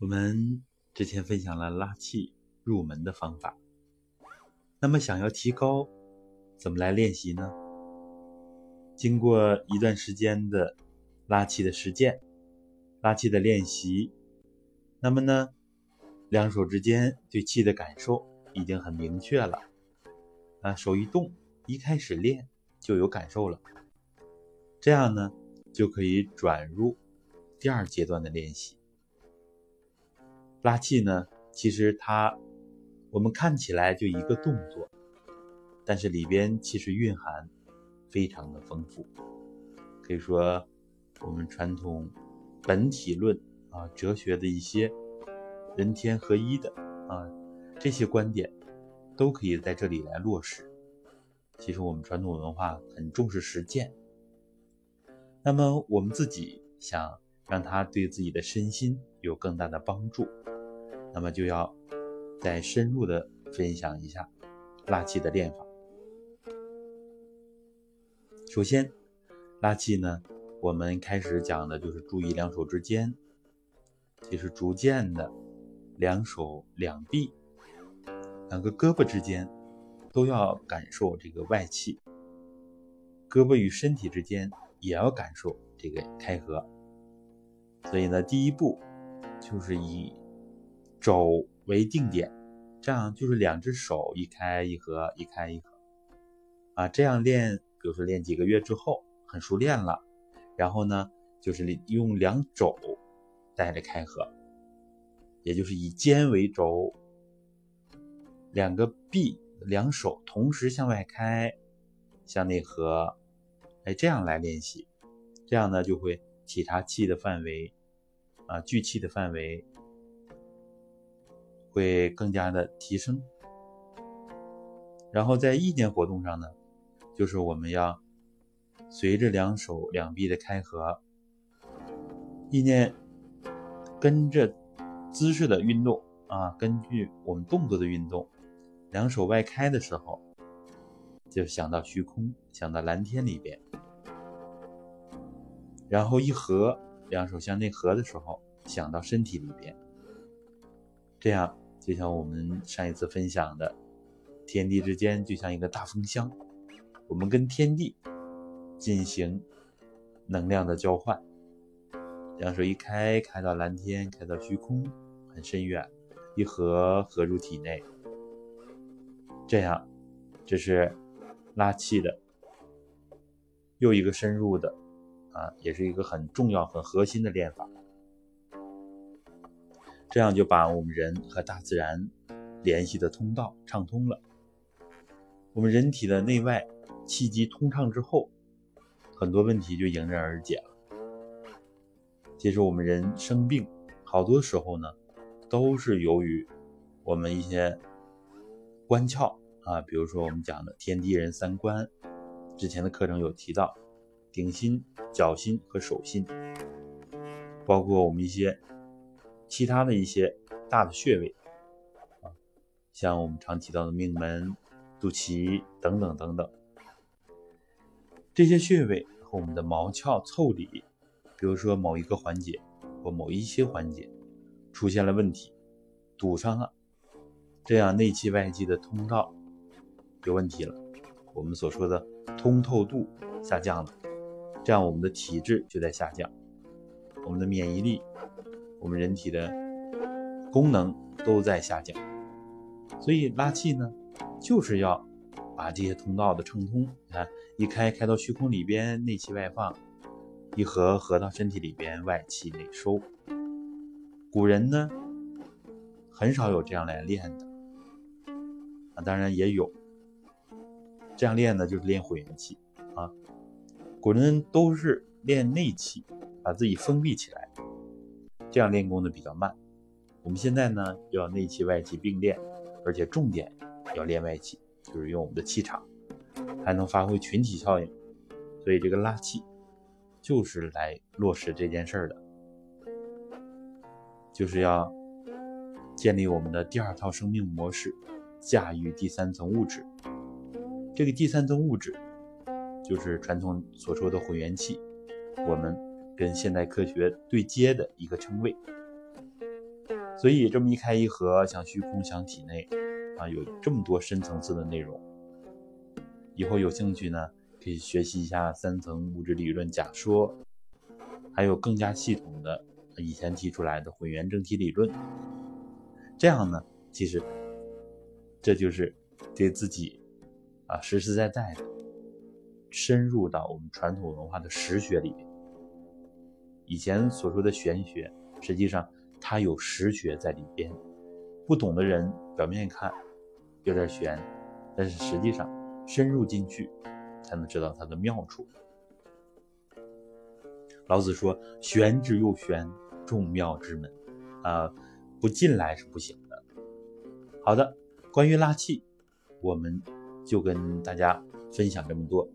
我们之前分享了拉气入门的方法，那么想要提高，怎么来练习呢？经过一段时间的拉气的实践、拉气的练习，那么呢，两手之间对气的感受已经很明确了。啊，手一动，一开始练就有感受了，这样呢，就可以转入第二阶段的练习。拉气呢，其实它我们看起来就一个动作，但是里边其实蕴含非常的丰富。可以说，我们传统本体论啊，哲学的一些人天合一的啊这些观点，都可以在这里来落实。其实我们传统文化很重视实践，那么我们自己想让他对自己的身心有更大的帮助。那么就要再深入的分享一下拉气的练法。首先，拉气呢，我们开始讲的就是注意两手之间，其实逐渐的，两手两臂、两个胳膊之间都要感受这个外气，胳膊与身体之间也要感受这个开合。所以呢，第一步就是以。肘为定点，这样就是两只手一开一合，一开一合，啊，这样练，比如说练几个月之后很熟练了，然后呢，就是用两肘带着开合，也就是以肩为轴，两个臂、两手同时向外开，向内合，哎，这样来练习，这样呢就会体察气的范围，啊，聚气的范围。会更加的提升，然后在意念活动上呢，就是我们要随着两手两臂的开合，意念跟着姿势的运动啊，根据我们动作的运动，两手外开的时候，就想到虚空，想到蓝天里边，然后一合，两手向内合的时候，想到身体里边，这样。就像我们上一次分享的，天地之间就像一个大风箱，我们跟天地进行能量的交换。两手一开，开到蓝天，开到虚空，很深远；一合，合入体内。这样，这是拉气的又一个深入的啊，也是一个很重要、很核心的练法。这样就把我们人和大自然联系的通道畅通了。我们人体的内外气机通畅之后，很多问题就迎刃而解了。其实我们人生病，好多时候呢，都是由于我们一些关窍啊，比如说我们讲的天地人三关，之前的课程有提到，顶心、脚心和手心，包括我们一些。其他的一些大的穴位啊，像我们常提到的命门、肚脐等等等等，这些穴位和我们的毛窍腠理，比如说某一个环节或某一些环节出现了问题，堵上了，这样内气外气的通道有问题了，我们所说的通透度下降了，这样我们的体质就在下降，我们的免疫力。我们人体的功能都在下降，所以拉气呢，就是要把这些通道的畅通。你看，一开开到虚空里边，内气外放；一合合到身体里边，外气内收。古人呢，很少有这样来练的啊，当然也有这样练的，就是练混元气啊。古人都是练内气，把自己封闭起来。这样练功的比较慢，我们现在呢要内气外气并练，而且重点要练外气，就是用我们的气场，还能发挥群体效应。所以这个拉气就是来落实这件事儿的，就是要建立我们的第二套生命模式，驾驭第三层物质。这个第三层物质就是传统所说的混元气，我们。跟现代科学对接的一个称谓，所以这么一开一合，想虚空，想体内，啊，有这么多深层次的内容。以后有兴趣呢，可以学习一下三层物质理论假说，还有更加系统的以前提出来的混元正体理论。这样呢，其实这就是给自己啊实实在在的深入到我们传统文化的实学里面。以前所说的玄学，实际上。它有实学在里边，不懂的人表面看有点玄，但是实际上深入进去才能知道它的妙处。老子说：“玄之又玄，众妙之门。”啊，不进来是不行的。好的，关于拉气，我们就跟大家分享这么多。